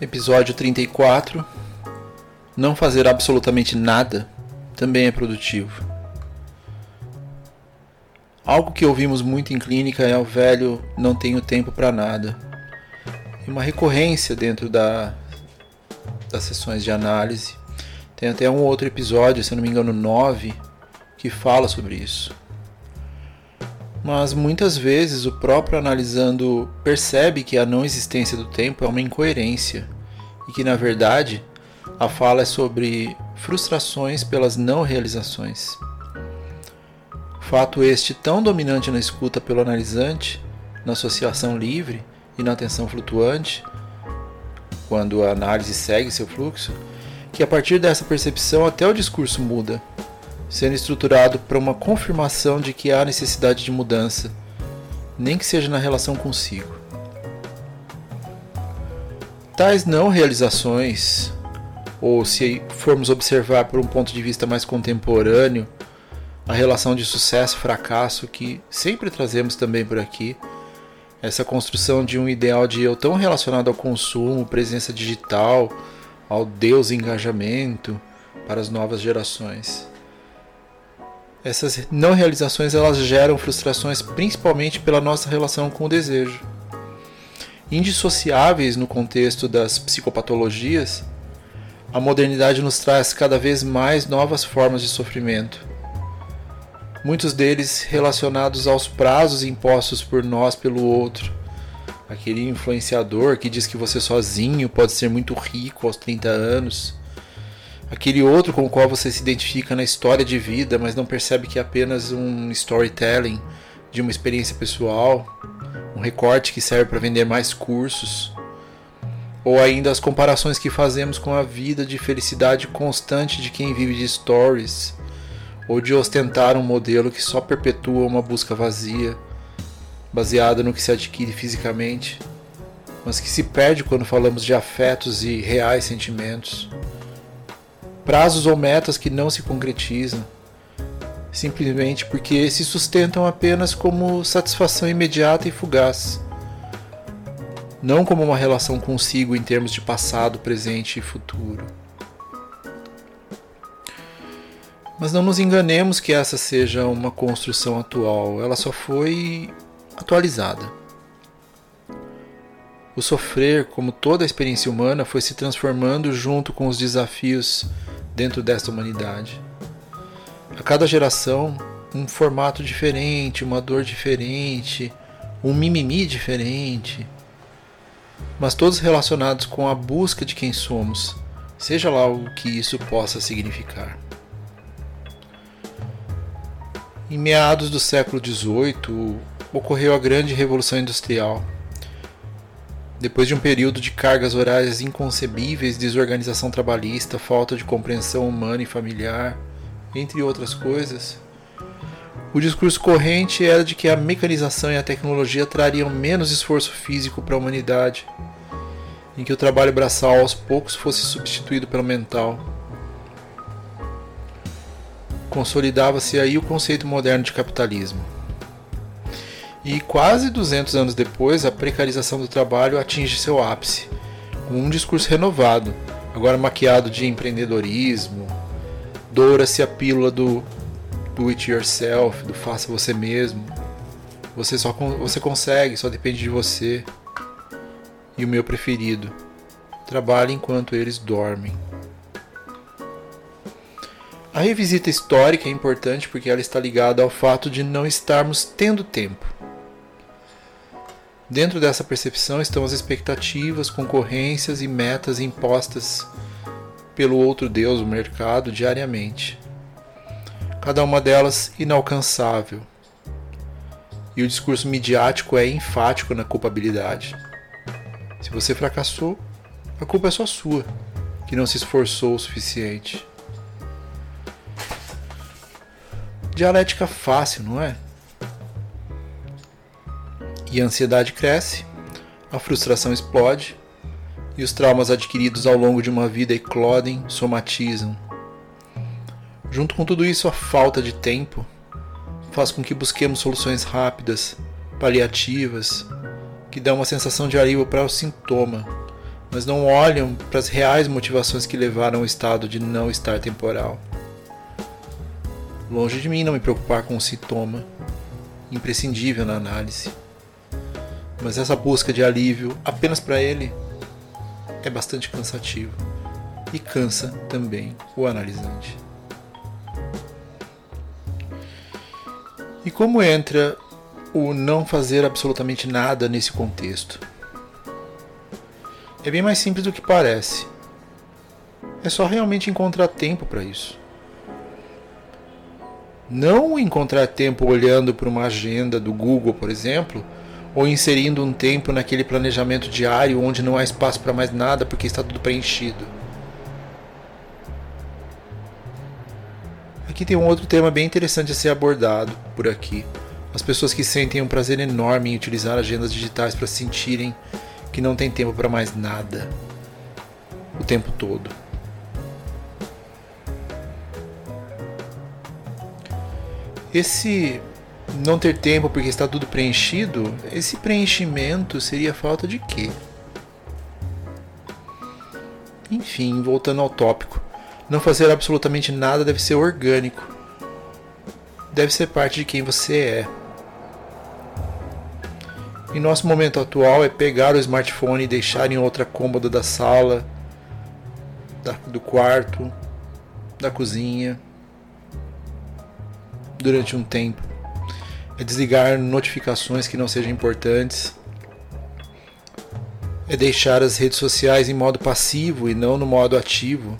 Episódio 34 Não fazer absolutamente nada também é produtivo. Algo que ouvimos muito em clínica é o velho não tenho tempo para nada. E uma recorrência dentro da, das sessões de análise. Tem até um outro episódio, se não me engano, 9, que fala sobre isso. Mas muitas vezes o próprio analisando percebe que a não existência do tempo é uma incoerência e que na verdade a fala é sobre frustrações pelas não realizações. Fato este tão dominante na escuta pelo analisante, na associação livre e na atenção flutuante, quando a análise segue seu fluxo, que a partir dessa percepção até o discurso muda, sendo estruturado para uma confirmação de que há necessidade de mudança, nem que seja na relação consigo. Tais não realizações, ou se formos observar por um ponto de vista mais contemporâneo, a relação de sucesso-fracasso que sempre trazemos também por aqui, essa construção de um ideal de eu tão relacionado ao consumo, presença digital, ao Deus engajamento para as novas gerações. Essas não realizações elas geram frustrações principalmente pela nossa relação com o desejo. Indissociáveis no contexto das psicopatologias, a modernidade nos traz cada vez mais novas formas de sofrimento. Muitos deles relacionados aos prazos impostos por nós pelo outro, aquele influenciador que diz que você sozinho pode ser muito rico aos 30 anos, aquele outro com o qual você se identifica na história de vida, mas não percebe que é apenas um storytelling de uma experiência pessoal, um recorte que serve para vender mais cursos, ou ainda as comparações que fazemos com a vida de felicidade constante de quem vive de stories, ou de ostentar um modelo que só perpetua uma busca vazia baseada no que se adquire fisicamente, mas que se perde quando falamos de afetos e reais sentimentos. Prazos ou metas que não se concretizam, simplesmente porque se sustentam apenas como satisfação imediata e fugaz, não como uma relação consigo em termos de passado, presente e futuro. Mas não nos enganemos que essa seja uma construção atual, ela só foi atualizada. O sofrer, como toda a experiência humana, foi se transformando junto com os desafios dentro desta humanidade. A cada geração, um formato diferente, uma dor diferente, um mimimi diferente, mas todos relacionados com a busca de quem somos, seja lá o que isso possa significar. Em meados do século XVIII, ocorreu a grande revolução industrial. Depois de um período de cargas horárias inconcebíveis, desorganização trabalhista, falta de compreensão humana e familiar, entre outras coisas, o discurso corrente era de que a mecanização e a tecnologia trariam menos esforço físico para a humanidade, em que o trabalho braçal aos poucos fosse substituído pelo mental. Consolidava-se aí o conceito moderno de capitalismo. E quase 200 anos depois, a precarização do trabalho atinge seu ápice, com um discurso renovado, agora maquiado de empreendedorismo, doura-se a pílula do do it yourself, do faça você mesmo. Você só você consegue, só depende de você. E o meu preferido, trabalhe enquanto eles dormem. A revisita histórica é importante porque ela está ligada ao fato de não estarmos tendo tempo. Dentro dessa percepção estão as expectativas, concorrências e metas impostas pelo outro Deus, o mercado, diariamente. Cada uma delas inalcançável. E o discurso midiático é enfático na culpabilidade. Se você fracassou, a culpa é só sua, que não se esforçou o suficiente. Dialética fácil, não é? E a ansiedade cresce, a frustração explode e os traumas adquiridos ao longo de uma vida eclodem, somatizam. Junto com tudo isso, a falta de tempo faz com que busquemos soluções rápidas, paliativas, que dão uma sensação de alívio para o sintoma, mas não olham para as reais motivações que levaram ao estado de não estar temporal. Longe de mim não me preocupar com o sintoma, imprescindível na análise. Mas essa busca de alívio apenas para ele é bastante cansativo e cansa também o analisante. E como entra o não fazer absolutamente nada nesse contexto? É bem mais simples do que parece. É só realmente encontrar tempo para isso. Não encontrar tempo olhando para uma agenda do Google, por exemplo, ou inserindo um tempo naquele planejamento diário onde não há espaço para mais nada porque está tudo preenchido. Aqui tem um outro tema bem interessante a ser abordado por aqui. As pessoas que sentem um prazer enorme em utilizar agendas digitais para sentirem que não tem tempo para mais nada o tempo todo. Esse não ter tempo porque está tudo preenchido, esse preenchimento seria falta de quê? Enfim, voltando ao tópico, não fazer absolutamente nada deve ser orgânico. Deve ser parte de quem você é. Em nosso momento atual é pegar o smartphone e deixar em outra cômoda da sala, da, do quarto, da cozinha, durante um tempo é desligar notificações que não sejam importantes, é deixar as redes sociais em modo passivo e não no modo ativo.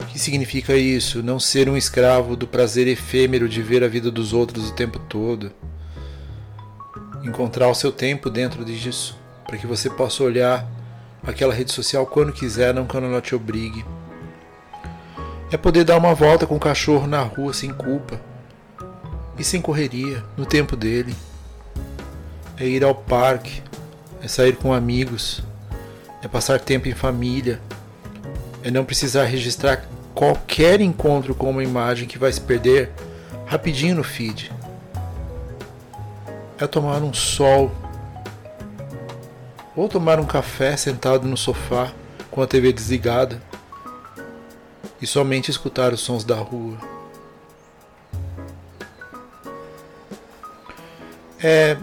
O que significa isso? Não ser um escravo do prazer efêmero de ver a vida dos outros o tempo todo. Encontrar o seu tempo dentro disso, para que você possa olhar aquela rede social quando quiser, não quando ela te obrigue. É poder dar uma volta com o cachorro na rua sem culpa e sem correria, no tempo dele. É ir ao parque, é sair com amigos, é passar tempo em família, é não precisar registrar qualquer encontro com uma imagem que vai se perder rapidinho no feed. É tomar um sol ou tomar um café sentado no sofá com a TV desligada e somente escutar os sons da rua. É,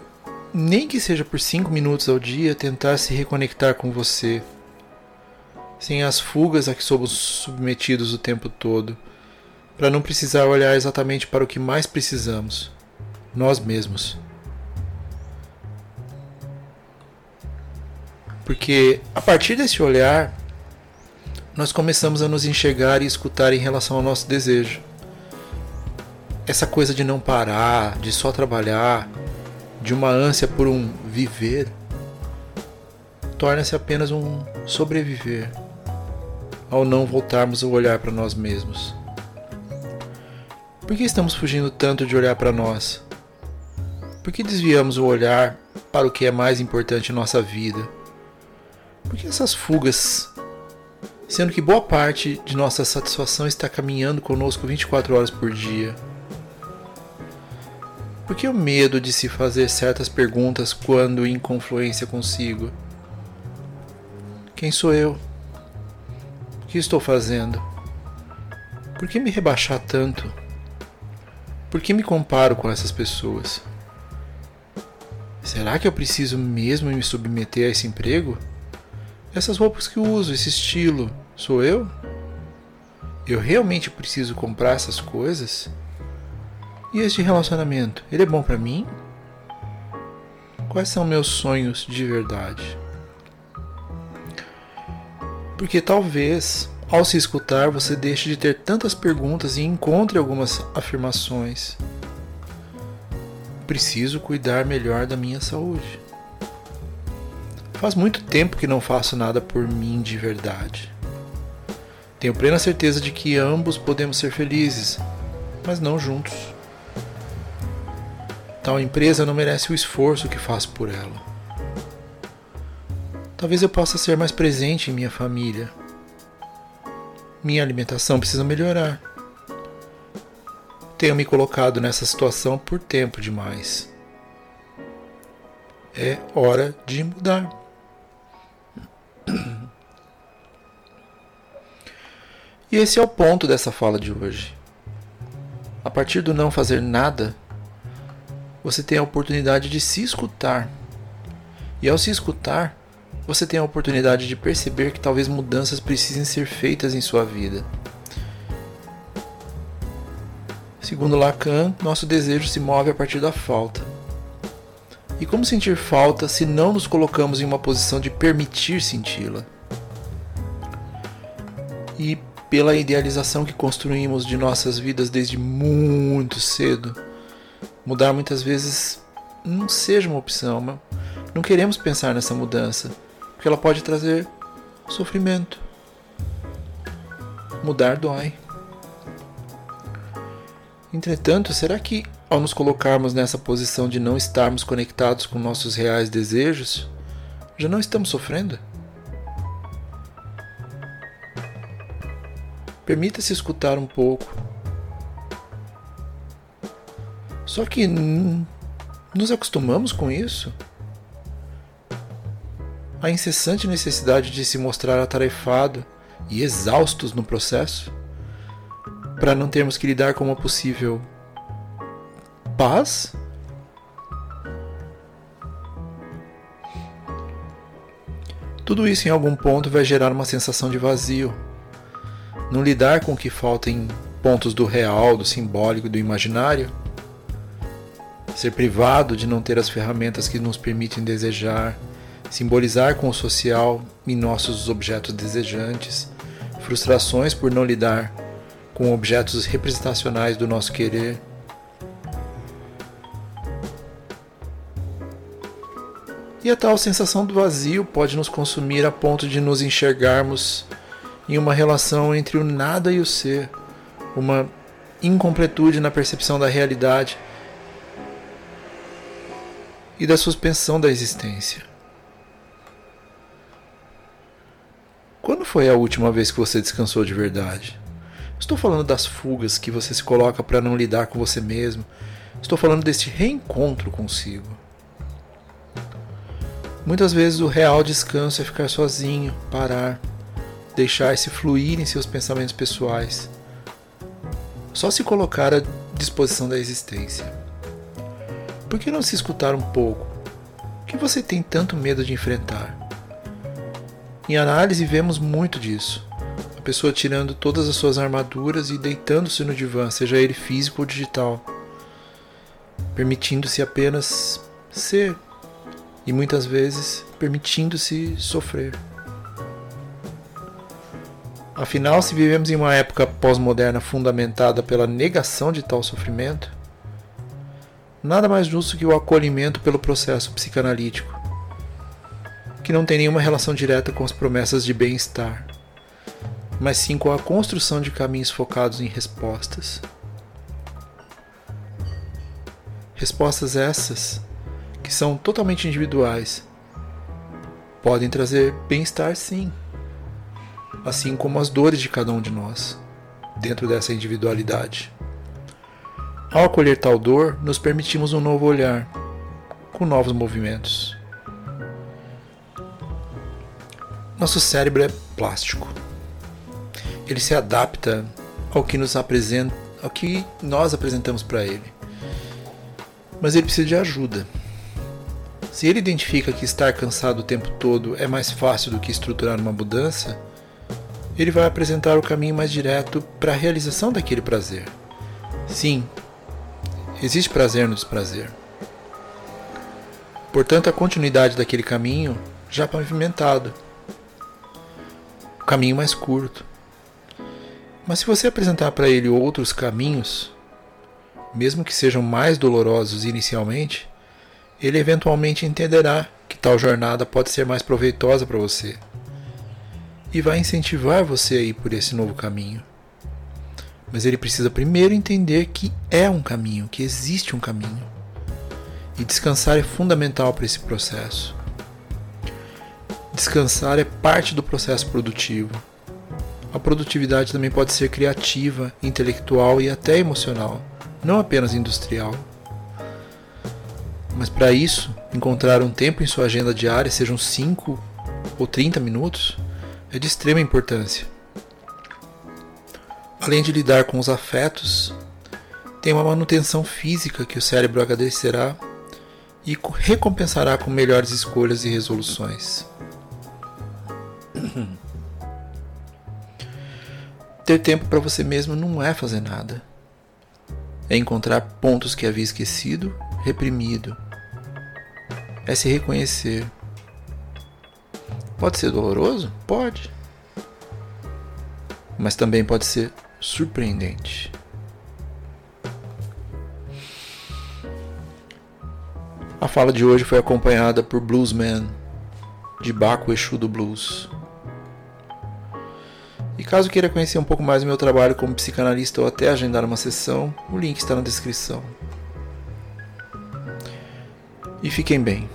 nem que seja por cinco minutos ao dia, tentar se reconectar com você, sem as fugas a que somos submetidos o tempo todo, para não precisar olhar exatamente para o que mais precisamos, nós mesmos. Porque a partir desse olhar, nós começamos a nos enxergar e escutar em relação ao nosso desejo. Essa coisa de não parar, de só trabalhar, de uma ânsia por um viver, torna-se apenas um sobreviver ao não voltarmos o olhar para nós mesmos. Por que estamos fugindo tanto de olhar para nós? Por que desviamos o olhar para o que é mais importante em nossa vida? Por que essas fugas sendo que boa parte de nossa satisfação está caminhando conosco 24 horas por dia. Por que o medo de se fazer certas perguntas quando em confluência consigo? Quem sou eu? O que estou fazendo? Por que me rebaixar tanto? Por que me comparo com essas pessoas? Será que eu preciso mesmo me submeter a esse emprego? Essas roupas que eu uso, esse estilo, sou eu? Eu realmente preciso comprar essas coisas? E este relacionamento, ele é bom para mim? Quais são meus sonhos de verdade? Porque talvez, ao se escutar, você deixe de ter tantas perguntas e encontre algumas afirmações. Preciso cuidar melhor da minha saúde. Faz muito tempo que não faço nada por mim de verdade. Tenho plena certeza de que ambos podemos ser felizes, mas não juntos. Tal empresa não merece o esforço que faço por ela. Talvez eu possa ser mais presente em minha família. Minha alimentação precisa melhorar. Tenho me colocado nessa situação por tempo demais. É hora de mudar. E esse é o ponto dessa fala de hoje. A partir do não fazer nada, você tem a oportunidade de se escutar. E ao se escutar, você tem a oportunidade de perceber que talvez mudanças precisem ser feitas em sua vida. Segundo Lacan, nosso desejo se move a partir da falta. E como sentir falta se não nos colocamos em uma posição de permitir senti-la? E pela idealização que construímos de nossas vidas desde muito cedo, mudar muitas vezes não seja uma opção, mas não queremos pensar nessa mudança, porque ela pode trazer sofrimento. Mudar dói. Entretanto, será que ao nos colocarmos nessa posição de não estarmos conectados com nossos reais desejos, já não estamos sofrendo? Permita-se escutar um pouco. Só que nos acostumamos com isso. A incessante necessidade de se mostrar atarefado e exaustos no processo, para não termos que lidar com uma possível paz? Tudo isso em algum ponto vai gerar uma sensação de vazio não lidar com o que falta em pontos do real, do simbólico, do imaginário, ser privado de não ter as ferramentas que nos permitem desejar, simbolizar com o social em nossos objetos desejantes, frustrações por não lidar com objetos representacionais do nosso querer. E a tal sensação do vazio pode nos consumir a ponto de nos enxergarmos em uma relação entre o nada e o ser, uma incompletude na percepção da realidade e da suspensão da existência. Quando foi a última vez que você descansou de verdade? Estou falando das fugas que você se coloca para não lidar com você mesmo. Estou falando desse reencontro consigo. Muitas vezes o real descanso é ficar sozinho, parar, deixar-se fluir em seus pensamentos pessoais. Só se colocar à disposição da existência. Por que não se escutar um pouco? O que você tem tanto medo de enfrentar? Em análise, vemos muito disso. A pessoa tirando todas as suas armaduras e deitando-se no divã, seja ele físico ou digital, permitindo-se apenas ser e muitas vezes permitindo-se sofrer. Afinal, se vivemos em uma época pós-moderna fundamentada pela negação de tal sofrimento, nada mais justo que o acolhimento pelo processo psicanalítico, que não tem nenhuma relação direta com as promessas de bem-estar, mas sim com a construção de caminhos focados em respostas. Respostas essas que são totalmente individuais podem trazer bem-estar, sim assim como as dores de cada um de nós, dentro dessa individualidade. Ao acolher tal dor, nos permitimos um novo olhar, com novos movimentos. Nosso cérebro é plástico. Ele se adapta ao que nos apresenta, ao que nós apresentamos para ele. Mas ele precisa de ajuda. Se ele identifica que estar cansado o tempo todo é mais fácil do que estruturar uma mudança, ele vai apresentar o caminho mais direto para a realização daquele prazer. Sim, existe prazer no desprazer. Portanto, a continuidade daquele caminho já pavimentado. O caminho mais curto. Mas se você apresentar para ele outros caminhos, mesmo que sejam mais dolorosos inicialmente, ele eventualmente entenderá que que tal jornada pode ser mais proveitosa para você e vai incentivar você a ir por esse novo caminho. Mas ele precisa primeiro entender que é um caminho, que existe um caminho. E descansar é fundamental para esse processo. Descansar é parte do processo produtivo. A produtividade também pode ser criativa, intelectual e até emocional, não apenas industrial. Mas para isso, encontrar um tempo em sua agenda diária, sejam 5 ou 30 minutos, é de extrema importância. Além de lidar com os afetos, tem uma manutenção física que o cérebro agradecerá e recompensará com melhores escolhas e resoluções. Ter tempo para você mesmo não é fazer nada. É encontrar pontos que havia esquecido, reprimido. É se reconhecer. Pode ser doloroso? Pode. Mas também pode ser surpreendente. A fala de hoje foi acompanhada por Bluesman, de Baco Exu do Blues. E caso queira conhecer um pouco mais do meu trabalho como psicanalista ou até agendar uma sessão, o link está na descrição. E fiquem bem.